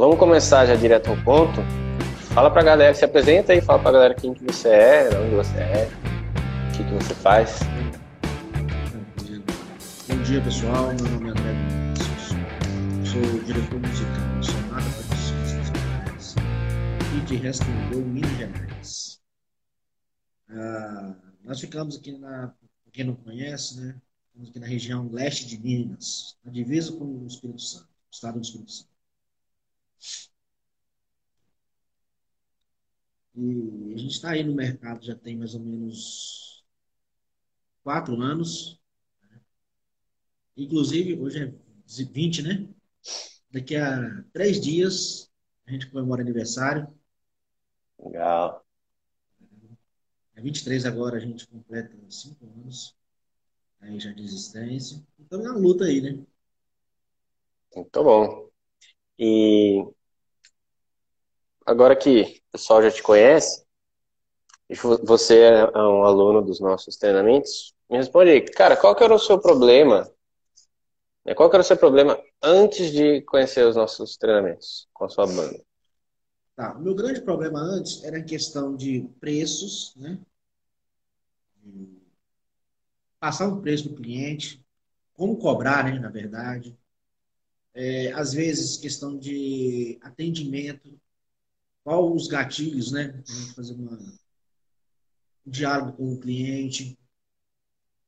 vamos começar já direto ao ponto. Fala pra galera, se apresenta aí, fala pra galera quem que você é, onde você é, o que, que você faz. Bom dia, pessoal. Meu nome é André Vinícius. Sou diretor musical do Sonata Produções e de Restingol, Minas Gerais. Ah, nós ficamos aqui na, pra quem não conhece, né? Estamos aqui na região leste de Minas, na divisa com o Espírito Santo, o estado do Espírito Santo. E a gente está aí no mercado já tem mais ou menos quatro anos. Inclusive, hoje é 20, né? Daqui a três dias a gente comemora aniversário. Legal. É 23 agora a gente completa cinco anos aí já de existência. Estamos na luta aí, né? Muito bom. E agora que o pessoal já te conhece, você é um aluno dos nossos treinamentos, me responde aí, cara, qual que era o seu problema? Né, qual que era o seu problema antes de conhecer os nossos treinamentos com a sua banda? Tá, meu grande problema antes era a questão de preços, né? Passar um preço para o cliente, como cobrar, né, na verdade. É, às vezes, questão de atendimento, qual os gatilhos, né? Fazer uma, um diálogo com o cliente.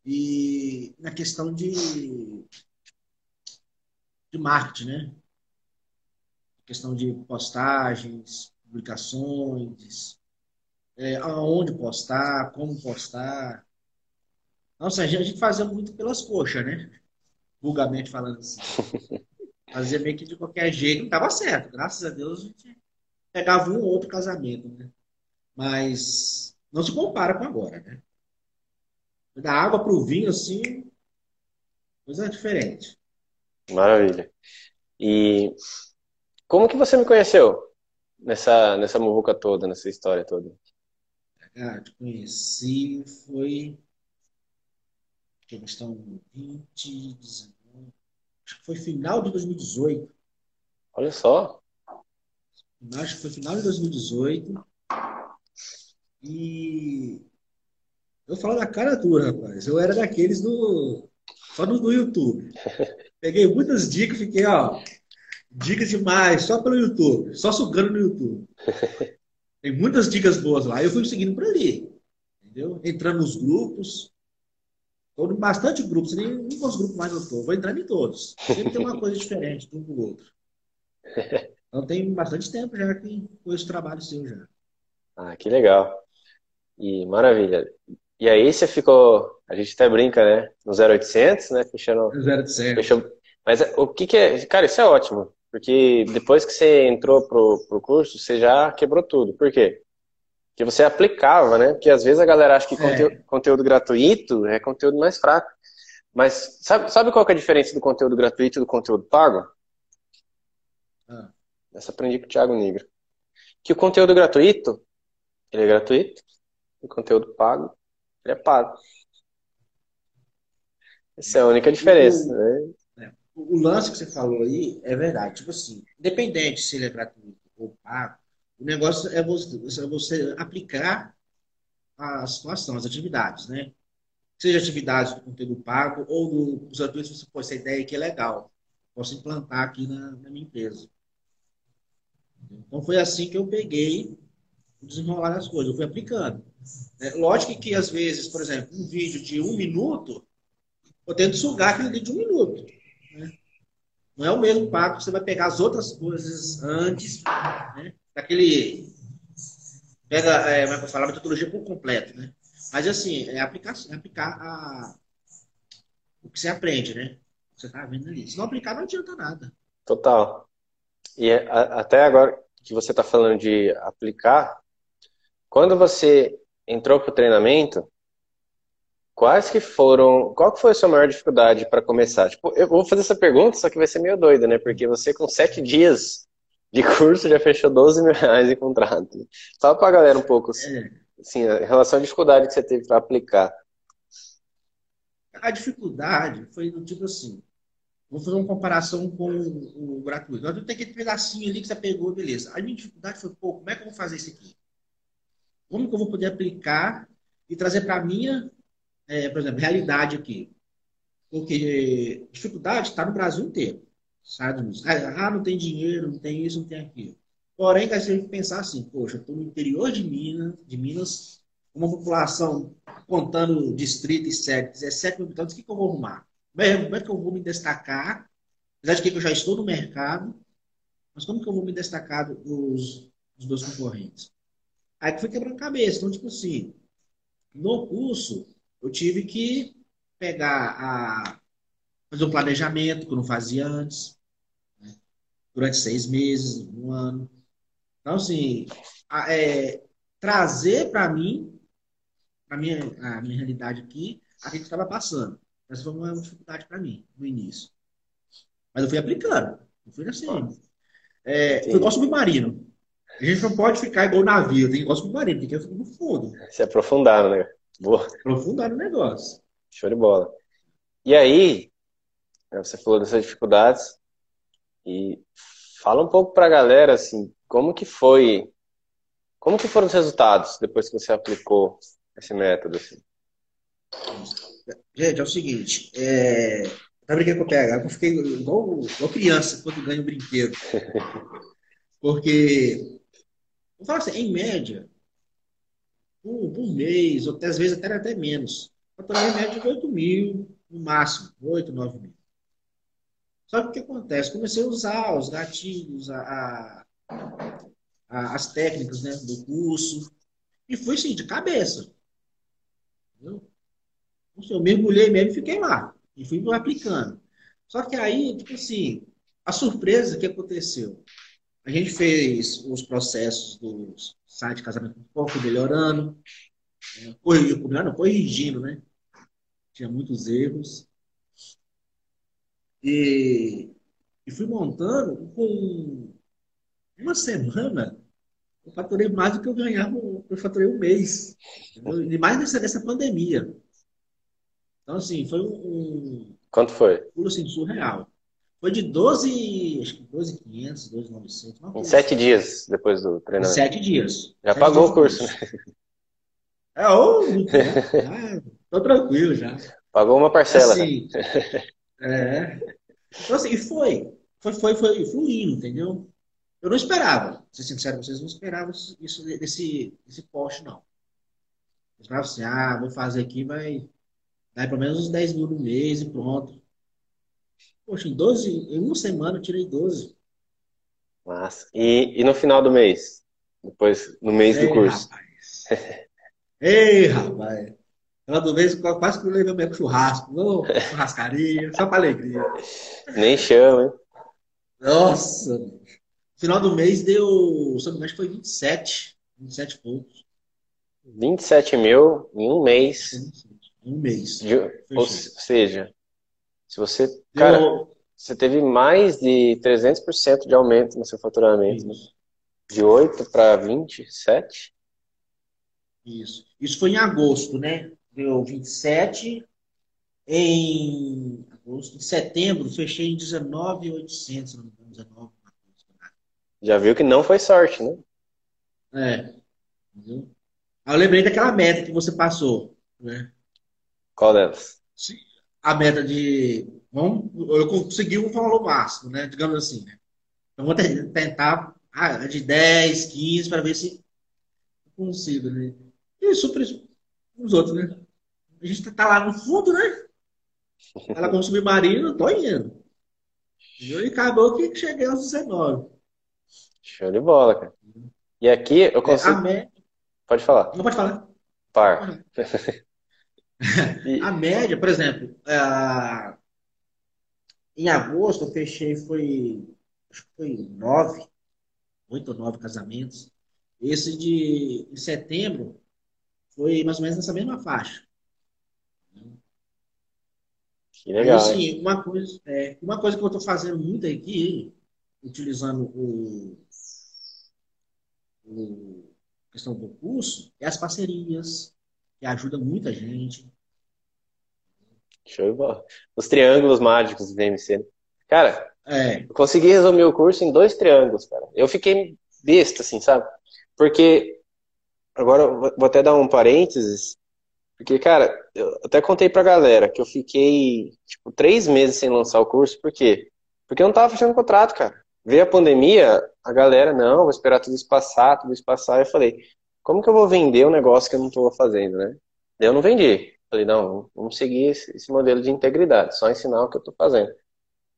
E na questão de, de marketing, né? Questão de postagens, publicações, é, aonde postar, como postar. Nossa, a gente fazia muito pelas coxas, né? Vulgarmente falando assim. Fazia meio que de qualquer jeito, não estava certo. Graças a Deus a gente pegava um ou outro casamento, né? Mas não se compara com agora, né? Da água para o vinho, assim, coisa diferente. Maravilha. E como que você me conheceu nessa, nessa muvuca toda, nessa história toda? Ah, te conheci, foi. Que questão 20, 19. Acho que foi final de 2018. Olha só. Acho que foi final de 2018. E eu falo na cara dura, rapaz. Eu era daqueles do. Só do, do YouTube. Peguei muitas dicas, fiquei, ó. Dicas demais, só pelo YouTube. Só sugando no YouTube. Tem muitas dicas boas lá. Eu fui seguindo por ali. Entendeu? Entrando nos grupos. Estou em bastante grupos, nem um dos grupos mais eu estou. Vou entrando em todos. Sempre tem uma coisa diferente de um com o outro. Então tem bastante tempo já que com esse trabalho seu já. Ah, que legal. E maravilha. E aí você ficou, a gente até brinca, né? No 0800, né? Fechando. 0800. Fechou... Mas o que que é. Cara, isso é ótimo. Porque depois que você entrou pro, pro curso, você já quebrou tudo. Por quê? Porque você aplicava, né? Porque às vezes a galera acha que conteúdo, é. conteúdo gratuito é conteúdo mais fraco. Mas sabe, sabe qual é a diferença do conteúdo gratuito e do conteúdo pago? Ah. Essa aprendi com o Thiago Negro. Que o conteúdo gratuito, ele é gratuito. O conteúdo pago, ele é pago. Essa é a única diferença, o, né? É, o lance que você falou aí é verdade. Tipo assim, independente se ele é gratuito ou pago, o negócio é você, é você aplicar a situação, as atividades, né? Seja atividades do conteúdo pago ou dos gratuitos, você pode essa ideia que é legal. Posso implantar aqui na, na minha empresa. Então foi assim que eu peguei o desenrolar das coisas, eu fui aplicando. É, lógico que às vezes, por exemplo, um vídeo de um minuto, eu tento sugar aquele de um minuto. Né? Não é o mesmo pago que você vai pegar as outras coisas antes, né? Daquele. Pega, é, como é que eu falo, a metodologia por completo, né? Mas assim, é aplicar, é aplicar a, o que você aprende, né? O que você está vendo ali. Se não aplicar, não adianta nada. Total. E é, até agora que você está falando de aplicar, quando você entrou para o treinamento, quais que foram, qual que foi a sua maior dificuldade para começar? Tipo, eu vou fazer essa pergunta, só que vai ser meio doida, né? Porque você com sete dias de curso já fechou 12 mil reais em contrato. Fala para a galera um pouco, assim, assim, a relação à dificuldade que você teve para aplicar. A dificuldade foi do tipo assim, Vou fazer uma comparação com o, o gratuito. Eu tenho aquele pedacinho ali que você pegou, beleza. A minha dificuldade foi, pô, como é que eu vou fazer isso aqui? Como que eu vou poder aplicar e trazer para a minha, é, por exemplo, realidade aqui? Porque dificuldade está no Brasil inteiro. Sabe? Ah, não tem dinheiro, não tem isso, não tem aquilo. Porém, a gente que pensar assim, poxa, estou no interior de Minas, de Minas, uma população contando distrito e sede, 17 mil habitantes, o que, que eu vou arrumar? Como é que eu vou me destacar? Apesar de que eu já estou no mercado, mas como que eu vou me destacar dos, dos meus concorrentes? Aí que foi quebrando cabeça. Então, tipo assim, no curso, eu tive que pegar a fazer um planejamento que eu não fazia antes, né? durante seis meses, um ano. Então, assim, a, é, trazer para mim, para minha, a minha realidade aqui, a gente estava passando. Essa foi uma dificuldade para mim no início. Mas eu fui aplicando. Eu fui assim. É, foi igual submarino. A gente não pode ficar igual navio, tem igual submarino, tem que ir no fundo. Se aprofundar, né? Boa. Aprofundar no negócio. Show de bola. E aí, você falou dessas dificuldades e fala um pouco para a galera assim, como que foi, como que foram os resultados depois que você aplicou esse método assim? Gente, é o seguinte, é... tá brincando com o PH, eu fiquei igual, igual criança quando ganha um brinquedo. Porque, vou falar assim, em média, por, por mês, ou até, às vezes até, até menos, faturar em média de 8 mil, no máximo, 8, 9 mil. Só que o que acontece? Comecei a usar os gatilhos, a, a, a, as técnicas né, do curso, e fui assim, de cabeça. Entendeu? Eu mergulhei mesmo e fiquei lá. E fui aplicando. Só que aí, tipo assim, a surpresa que aconteceu. A gente fez os processos do site casamento um pouco melhorando. Né? Melhorando, corrigindo, né? Tinha muitos erros. E, e fui montando com uma semana eu faturei mais do que eu ganhava, eu faturei um mês. E mais nessa, nessa pandemia. Então, assim, foi um. Quanto foi? Pulo assim, surreal. Foi de 12, acho que 12,500, 12,900. Em sete assim. dias depois do treinamento. Em sete dias. Já sete pagou o curso, né? É, ou. Ah, tô tranquilo já. Pagou uma parcela. Assim, é. Então, assim, foi. Foi, foi, foi fluindo, entendeu? Eu não esperava, pra ser sincero, vocês não esperavam isso desse, desse poste, não. Eu esperava assim, ah, vou fazer aqui, vai Dá pelo menos uns 10 mil no mês e pronto. Poxa, em 12, em uma semana eu tirei 12. Massa. E, e no final do mês? Depois, no mês Ei, do curso? Rapaz. Ei, rapaz. No final do mês, quase que eu levei meu churrasco. Não, churrascaria, só para alegria. Nem chama, hein? Nossa. No final do mês deu, se não me engano, foi 27. 27 pontos. 27 mil em um mês. Um mês. De, ou seja, se você. Cara, você teve mais de 300% de aumento no seu faturamento. Né? De 8 para 27? Isso. Isso foi em agosto, né? Deu 27. Em agosto, em setembro, fechei em 19,800, não me engano, 19. Já viu que não foi sorte, né? É. Entendeu? Eu lembrei daquela meta que você passou, né? Qual delas? A meta de. Vamos, eu consegui um valor máximo, né? Digamos assim. Né? Então, vou tentar ah, de 10, 15 para ver se consigo, né? E super os outros, né? A gente tá lá no fundo, né? Ela como submarino, tô indo. E acabou que cheguei aos 19. Show de bola, cara. E aqui eu consigo. É, Pode falar. Não pode falar. Par. a média, por exemplo, é, em agosto eu fechei, foi, acho que foi nove, oito ou nove casamentos. Esse de em setembro foi mais ou menos nessa mesma faixa. Que legal. Aí, assim, uma, coisa, é, uma coisa que eu estou fazendo muito aqui, utilizando o, o questão do curso, é as parcerias, que ajuda muita gente. Show de bola. Os triângulos mágicos do VMC. Cara, é. eu consegui resumir o curso em dois triângulos, cara. Eu fiquei besta, assim, sabe? Porque, agora vou até dar um parênteses, porque, cara, eu até contei pra galera que eu fiquei, tipo, três meses sem lançar o curso, por quê? Porque eu não tava fechando contrato, cara. Veio a pandemia, a galera, não, vou esperar tudo isso passar, tudo isso passar. Eu falei, como que eu vou vender um negócio que eu não estou fazendo, né? Eu não vendi. Falei, não, vamos seguir esse, modelo de integridade, só ensinar o que eu estou fazendo.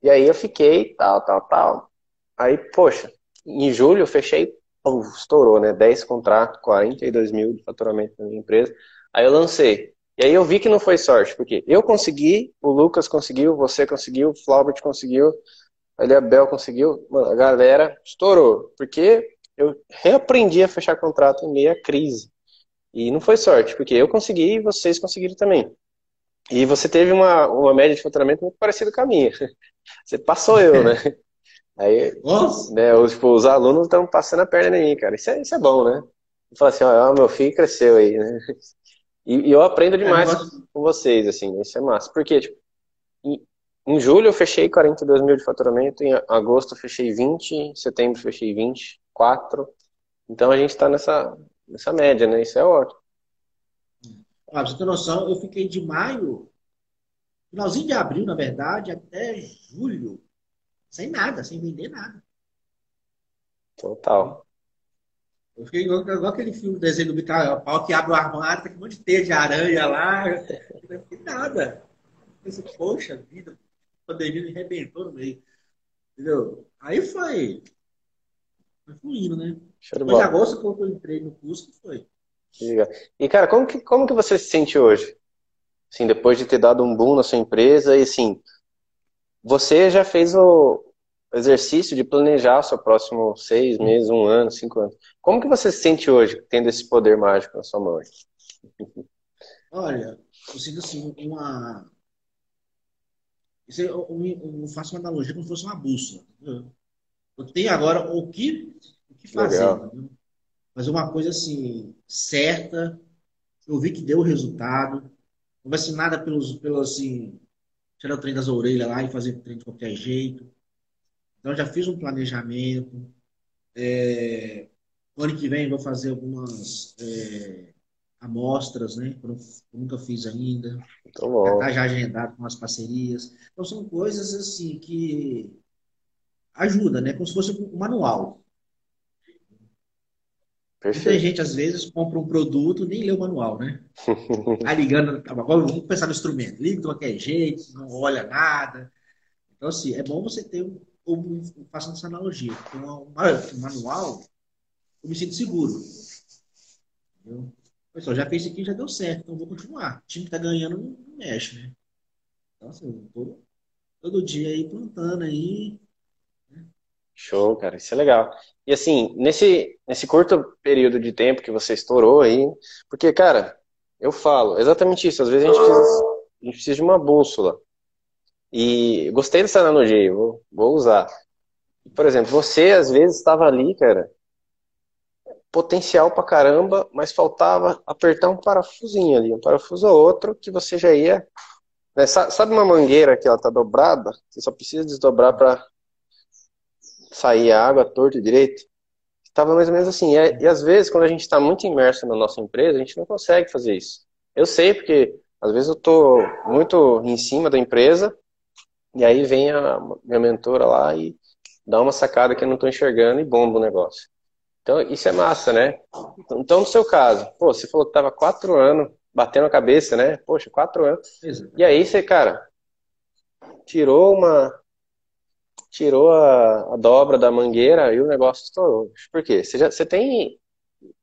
E aí eu fiquei, tal, tal, tal. Aí, poxa, em julho eu fechei, estourou, né? 10 contratos, 42 mil de faturamento na minha empresa. Aí eu lancei. E aí eu vi que não foi sorte, porque eu consegui, o Lucas conseguiu, você conseguiu, o Flaubert conseguiu, a Bel conseguiu, mano, a galera estourou, porque eu reaprendi a fechar contrato em meia crise. E não foi sorte, porque eu consegui e vocês conseguiram também. E você teve uma, uma média de faturamento muito parecida com a minha. Você passou eu, né? Aí, né, os, tipo, os alunos estão passando a perna em mim, cara. Isso é, isso é bom, né? Fala assim, ó, meu filho cresceu aí, né? E, e eu aprendo demais é, com vocês, assim, isso é massa. Porque, tipo, em julho eu fechei 42 mil de faturamento, em agosto eu fechei 20, em setembro eu fechei 24. Então a gente está nessa, nessa média, né? Isso é ótimo. Ah, pra você ter noção, eu fiquei de maio, finalzinho de abril, na verdade, até julho, sem nada, sem vender nada. Total. Eu fiquei igual, igual aquele filme, desenho do Micael Pau, que abre o armário, tem um monte de teia de aranha lá. Eu não fiquei nada. Eu pensei, poxa vida, pandemia me arrebentou no meio. Entendeu? Aí foi. Foi fluindo, né? De agosto, quando eu entrei no curso, foi. E, cara, como que, como que você se sente hoje? Assim, depois de ter dado um boom na sua empresa e, assim, você já fez o exercício de planejar o seu próximo seis meses, um ano, cinco anos. Como que você se sente hoje, tendo esse poder mágico na sua mão? Olha, eu sinto, assim, uma, isso eu, eu, eu, faço uma analogia como se fosse uma bússola. Entendeu? Eu tenho agora o que, o que fazer. Fazer uma coisa assim, certa. Eu vi que deu resultado. Não vai ser nada pelos, pelos assim, tirar o trem das orelhas lá e fazer o trem de qualquer jeito. Então, já fiz um planejamento. É, ano que vem vou fazer algumas é, amostras, né? Que eu nunca fiz ainda. Já está já agendado com as parcerias. Então são coisas assim que ajudam, né? Como se fosse um manual. Perfeito. Muita gente, às vezes, compra um produto nem lê o manual, né? Tá ligando, agora vamos pensar no instrumento. Liga de qualquer jeito, não olha nada. Então, assim, é bom você ter um, um façando essa analogia. Um, um manual, eu me sinto seguro. Entendeu? Pessoal, já fez isso aqui, já deu certo, então vou continuar. O time que tá ganhando não, não mexe, né? Então, assim, eu tô todo dia aí plantando aí. Né? Show, cara, isso é legal. E assim, nesse, nesse curto período de tempo que você estourou aí, porque, cara, eu falo exatamente isso, às vezes a gente precisa, a gente precisa de uma bússola. E gostei dessa analogia, vou, vou usar. Por exemplo, você às vezes estava ali, cara, potencial pra caramba, mas faltava apertar um parafusinho ali, um parafuso ou outro, que você já ia. Né? Sabe uma mangueira que ela tá dobrada? Você só precisa desdobrar para sair a água torta e direito. Estava mais ou menos assim. E, e às vezes, quando a gente está muito imerso na nossa empresa, a gente não consegue fazer isso. Eu sei porque às vezes eu tô muito em cima da empresa e aí vem a minha mentora lá e dá uma sacada que eu não estou enxergando e bomba o negócio. Então, isso é massa, né? Então, no seu caso, pô, você falou que tava quatro anos batendo a cabeça, né? Poxa, quatro anos. E aí você, cara, tirou uma. Tirou a, a, dobra da mangueira e o negócio estourou. Por quê? Você, já, você tem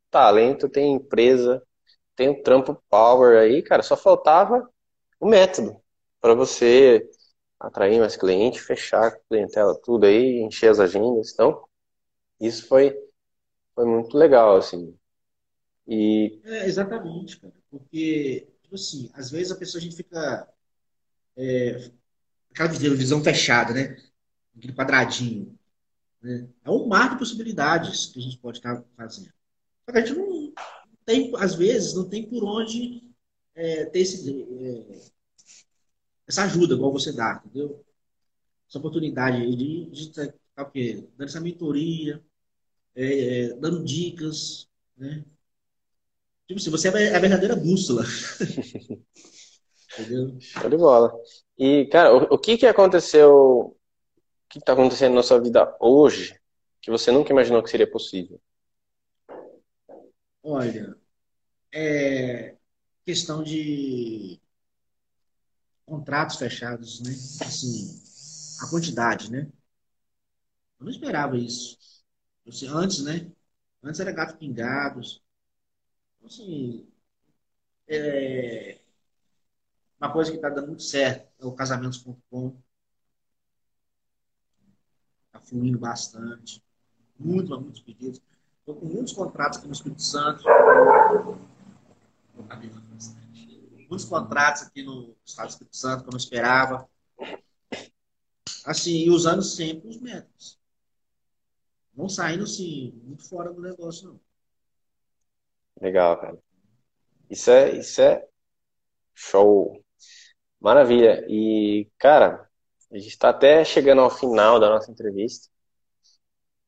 talento, tem empresa, tem um trampo power aí, cara, só faltava o método para você atrair mais cliente, fechar a clientela, tudo aí, encher as agendas. Então, isso foi foi muito legal, assim. E... É, exatamente, cara. Porque, tipo assim, às vezes a pessoa, a gente fica. É, aquela visão fechada, né? Aquele quadradinho. Né? É um mar de possibilidades que a gente pode estar fazendo. Só que a gente não tem, às vezes, não tem por onde é, ter esse, é, essa ajuda, igual você dá, entendeu? essa oportunidade de, de estar tá, o quê? dando essa mentoria, é, é, dando dicas, né? Tipo assim, você é a verdadeira bússola. Entendeu? Show de bola. E, cara, o, o que que aconteceu, o que está acontecendo na sua vida hoje que você nunca imaginou que seria possível? Olha, é questão de contratos fechados, né? Assim, a quantidade, né? Eu não esperava isso. Assim, antes, né? Antes era gato pingados. Assim, é... uma coisa que está dando muito certo é o casamentos.com. Está fluindo bastante. Muito, muitos pedidos. Estou com muitos contratos aqui no Espírito Santo. Muitos contratos aqui no Estado do Espírito Santo que eu esperava. Assim, e usando sempre os métodos. Não saindo, assim, muito fora do negócio, não. Legal, cara. Isso é, isso é show. Maravilha. E, cara, a gente está até chegando ao final da nossa entrevista.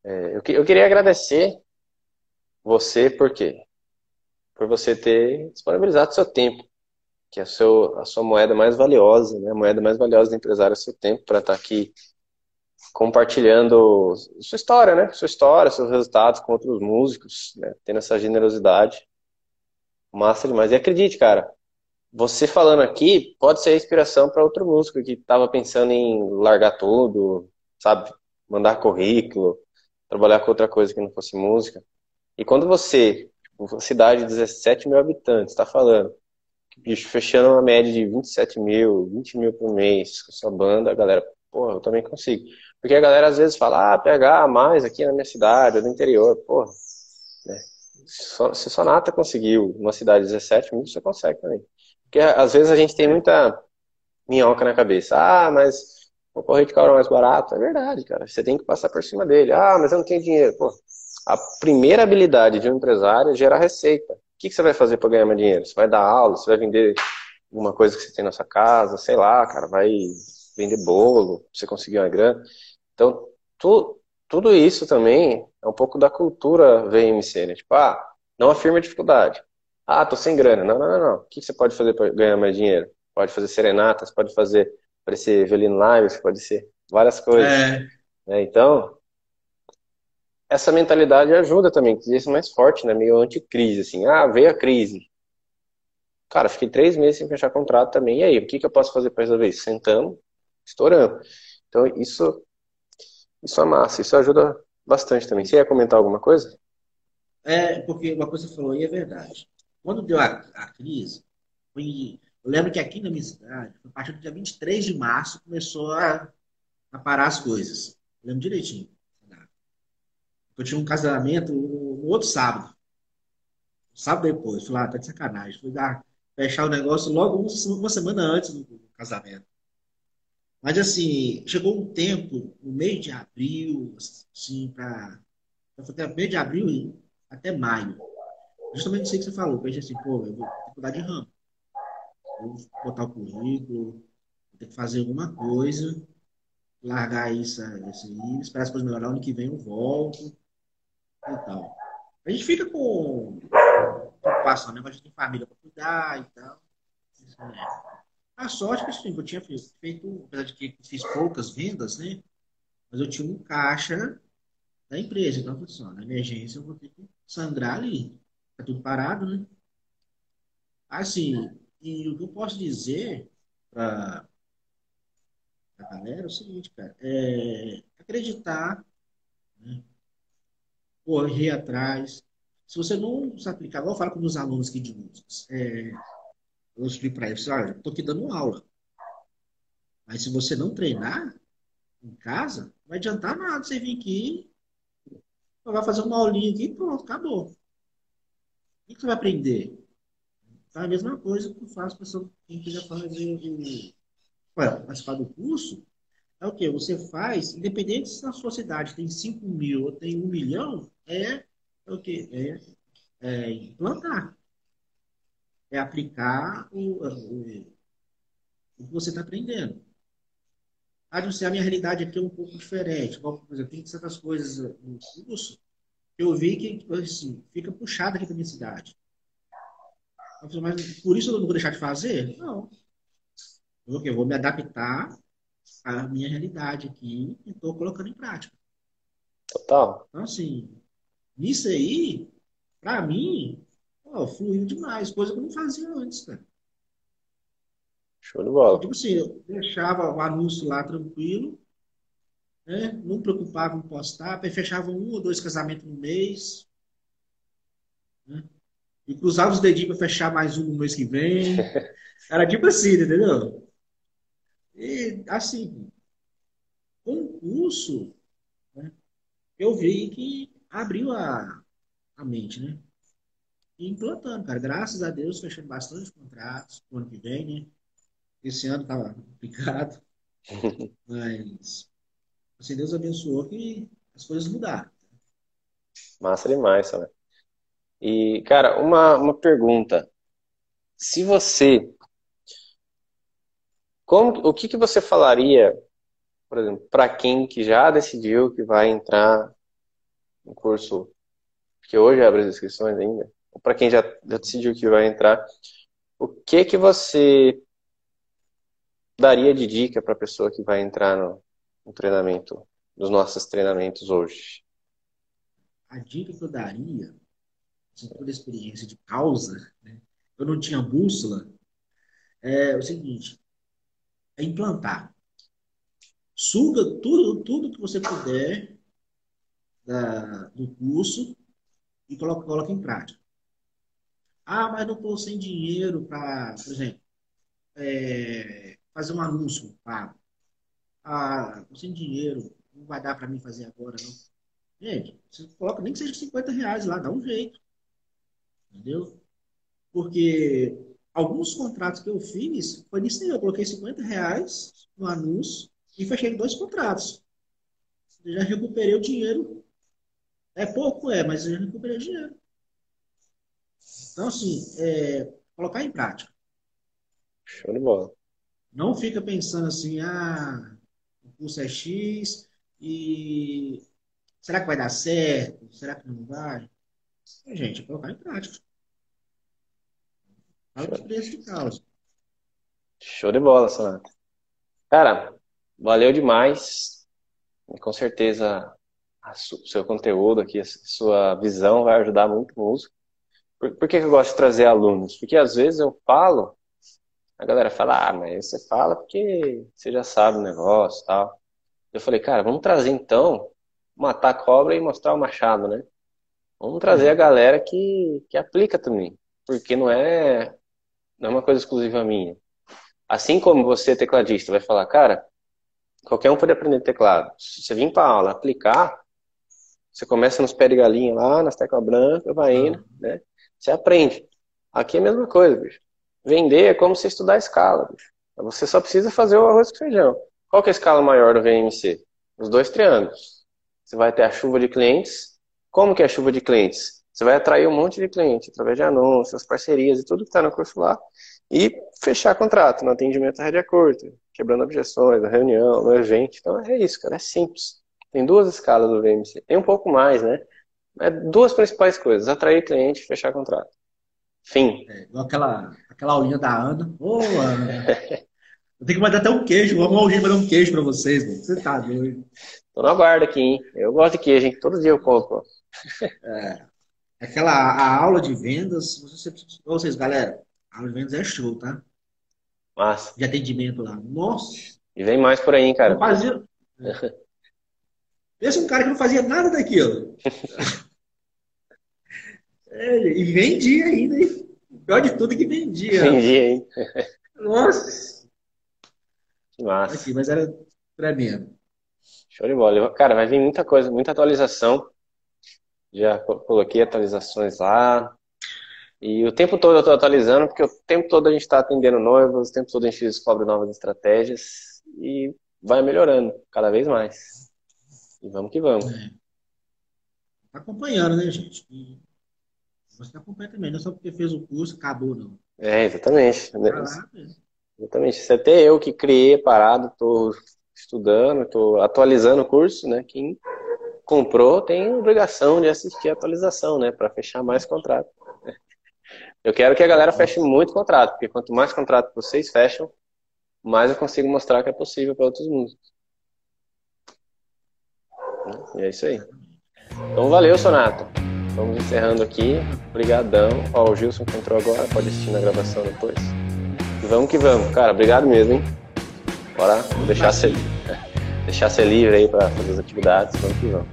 É, eu, eu queria agradecer você, por quê? Por você ter disponibilizado seu tempo, que é a, seu, a sua moeda mais valiosa, né? A moeda mais valiosa do empresário é seu tempo para estar tá aqui compartilhando sua história, né? Sua história, seus resultados com outros músicos, né? Tendo essa generosidade. Massa demais. E acredite, cara, você falando aqui pode ser inspiração para outro músico que estava pensando em largar tudo, sabe? Mandar currículo, trabalhar com outra coisa que não fosse música. E quando você, uma cidade de 17 mil habitantes, está falando, bicho, fechando uma média de 27 mil, 20 mil por mês com sua banda, a galera, porra, eu também consigo. Porque a galera às vezes fala, ah, pegar mais aqui na minha cidade, no interior, porra. Né? Se Sonata conseguiu uma cidade de 17 mil, você consegue também. Porque às vezes a gente tem muita minhoca na cabeça. Ah, mas o correio de mais barato. É verdade, cara. Você tem que passar por cima dele. Ah, mas eu não tenho dinheiro. Pô, a primeira habilidade de um empresário é gerar receita. O que, que você vai fazer para ganhar mais dinheiro? Você vai dar aula? Você vai vender alguma coisa que você tem na sua casa? Sei lá, cara. Vai vender bolo? Você conseguir uma grana? Então, tu, tudo isso também é um pouco da cultura VMC, né? Tipo, ah, não afirma dificuldade. Ah, tô sem grana. Não, não, não, não. O que você pode fazer para ganhar mais dinheiro? Pode fazer serenatas, pode fazer, pode ser violino live, pode ser várias coisas. É. É, então, essa mentalidade ajuda também, que isso mais forte, né? Meio anticrise, assim. Ah, veio a crise. Cara, fiquei três meses sem fechar contrato também. E aí, o que, que eu posso fazer para resolver isso? Sentando, estourando. Então, isso isso é massa, isso ajuda bastante também. Você ia comentar alguma coisa? É, porque uma coisa que você falou aí é verdade. Quando deu a, a crise, foi, eu lembro que aqui na minha cidade, a partir do dia 23 de março, começou a, a parar as coisas. Eu lembro direitinho. Eu tinha um casamento no, no outro sábado. Sábado depois. Fui lá, tá de sacanagem. Fui dar, fechar o negócio logo uma, semana antes do, casamento. Mas, assim, chegou um tempo, no meio de abril, assim, para. Até meio de abril até maio. Justamente isso que você falou. Pensei assim, pô, eu vou ter que de ramo. Vou botar o currículo, vou ter que fazer alguma coisa, largar isso, isso aí, esperar as coisas melhorar, ano que vem eu volto e tal. A gente fica com preocupação, né? Mas a gente tem família para cuidar e tal. É. A sorte é que assim, eu tinha feito, apesar de que fiz poucas vendas, né? Mas eu tinha um caixa da empresa. Então, assim, na emergência eu vou ter que sangrar ali. Tá tudo parado, né? Assim, e o que eu posso dizer para a galera é o seguinte, cara, é acreditar, né? Correr atrás. Se você não se aplicar, igual eu falo com meus alunos aqui de músicas, é, eu explico para eles, olha, estou aqui dando aula. Mas se você não treinar em casa, não vai adiantar nada você vir aqui, vai fazer uma aulinha aqui e pronto, acabou. O que você vai aprender? É a mesma coisa que eu faço para quem quiser fazer o. Ué, participar do curso. É o que? Você faz, independente se na sua cidade tem 5 mil ou tem 1 um milhão, é, o que? É, é implantar é aplicar o, o, o que você está aprendendo. de ser a minha realidade aqui é um pouco diferente. Por exemplo, tem certas coisas no curso que eu vi que tipo assim, fica puxado aqui da minha cidade. Mas por isso eu não vou deixar de fazer? Não. Eu vou me adaptar à minha realidade aqui e estou colocando em prática. Total. Então, assim, nisso aí, para mim, ó, fluiu demais, coisa que eu não fazia antes, cara. Show de bola. Tipo assim, eu deixava o anúncio lá tranquilo, né? não preocupava em postar, fechava um ou dois casamentos no mês, né? e cruzava os dedinhos para fechar mais um no mês que vem. Era tipo assim, entendeu? E assim, com o curso, né? eu vi que abriu a, a mente, né? E implantando, cara. Graças a Deus, fechando bastante contratos pro ano que vem, né? Esse ano estava complicado, mas assim, Deus abençoou que as coisas mudaram. Massa demais, né? E, cara, uma, uma pergunta. Se você. Como, o que, que você falaria, por exemplo, para quem que já decidiu que vai entrar no curso, que hoje abre as inscrições ainda, para quem já, já decidiu que vai entrar, o que que você daria de dica para a pessoa que vai entrar no, no treinamento, nos nossos treinamentos hoje? A dica que eu daria, com toda a experiência de causa, né? eu não tinha bússola, é o seguinte, é implantar. Suga tudo, tudo que você puder da, do curso e coloca, coloca em prática. Ah, mas não estou sem dinheiro para, por exemplo, é, fazer um anúncio pago. Ah, tô sem dinheiro, não vai dar para mim fazer agora, não. Gente, você coloca nem que seja 50 reais lá, dá um jeito. Entendeu? Porque alguns contratos que eu fiz, foi nisso aí, eu coloquei 50 reais no anúncio e fechei dois contratos. Eu já recuperei o dinheiro. É pouco, é, mas eu já recuperei o dinheiro. Então, assim, é, colocar em prática. Show de bola. Não fica pensando assim, ah, o curso é X e será que vai dar certo? Será que não vai? É, gente, é colocar em prática. Fala de preço de causa. Show de bola, Sonata. Cara, valeu demais. E com certeza o seu conteúdo aqui, a sua visão vai ajudar muito o músico. Por, por que eu gosto de trazer alunos? Porque às vezes eu falo a galera fala, ah, mas você fala porque você já sabe o negócio tal. Eu falei, cara, vamos trazer então, matar a cobra e mostrar o machado, né? Vamos trazer a galera que, que aplica também. Porque não é, não é uma coisa exclusiva minha. Assim como você, tecladista, vai falar, cara, qualquer um pode aprender teclado. Se você vir para aula aplicar, você começa nos pés de galinha lá, nas teclas brancas, vai indo, né? Você aprende. Aqui é a mesma coisa, bicho. Vender é como você estudar a escala. Bicho. Você só precisa fazer o arroz com feijão. Qual que é a escala maior do VMC? Os dois triângulos. Você vai ter a chuva de clientes. Como que é a chuva de clientes? Você vai atrair um monte de cliente através de anúncios, parcerias e tudo que está no curso lá. E fechar contrato no atendimento à rédea curta, quebrando objeções, na reunião, no evento. Então é isso, cara. É simples. Tem duas escalas do VMC. Tem um pouco mais, né? É duas principais coisas: atrair cliente e fechar contrato. Fim. É, igual aquela, aquela aulinha da Ana. Ô, Ana. Eu tenho que mandar até um queijo. Vamos aulinha mandar um queijo pra vocês, mano. Você tá doido. Tô na guarda aqui, hein? Eu gosto de queijo, hein? Todo dia eu compro. É. Aquela a aula de vendas. Vocês, vocês, galera, a aula de vendas é show, tá? Massa. De atendimento lá. Nossa. E vem mais por aí, hein, cara. Eu fazia. É um cara que não fazia nada daquilo. É, e vendia ainda, hein? O pior de tudo é que vendia. Vendia, hein? Nossa! Que massa. Aqui, mas era tremendo. Show de bola. Cara, vai vir muita coisa, muita atualização. Já coloquei atualizações lá. E o tempo todo eu estou atualizando, porque o tempo todo a gente está atendendo noivos, o tempo todo a gente descobre novas estratégias e vai melhorando cada vez mais. E vamos que vamos. É. Tá acompanhando, né, gente? E você acompanha também, não é só porque fez o curso, acabou, não. É, exatamente. Tá lá, exatamente. Se até eu que criei a parada, tô estudando, estou atualizando o curso, né? Quem comprou tem obrigação de assistir a atualização, né? Para fechar mais contrato. Eu quero que a galera feche muito contrato, porque quanto mais contrato vocês fecham, mais eu consigo mostrar que é possível para outros músicos. E é isso aí. Então valeu, Sonato. Vamos encerrando aqui. Obrigadão. Ó, o Gilson que entrou agora, pode assistir na gravação depois. Vamos que vamos. Cara, obrigado mesmo, hein? Bora deixar ser, deixar ser livre aí para fazer as atividades. Vamos que vamos.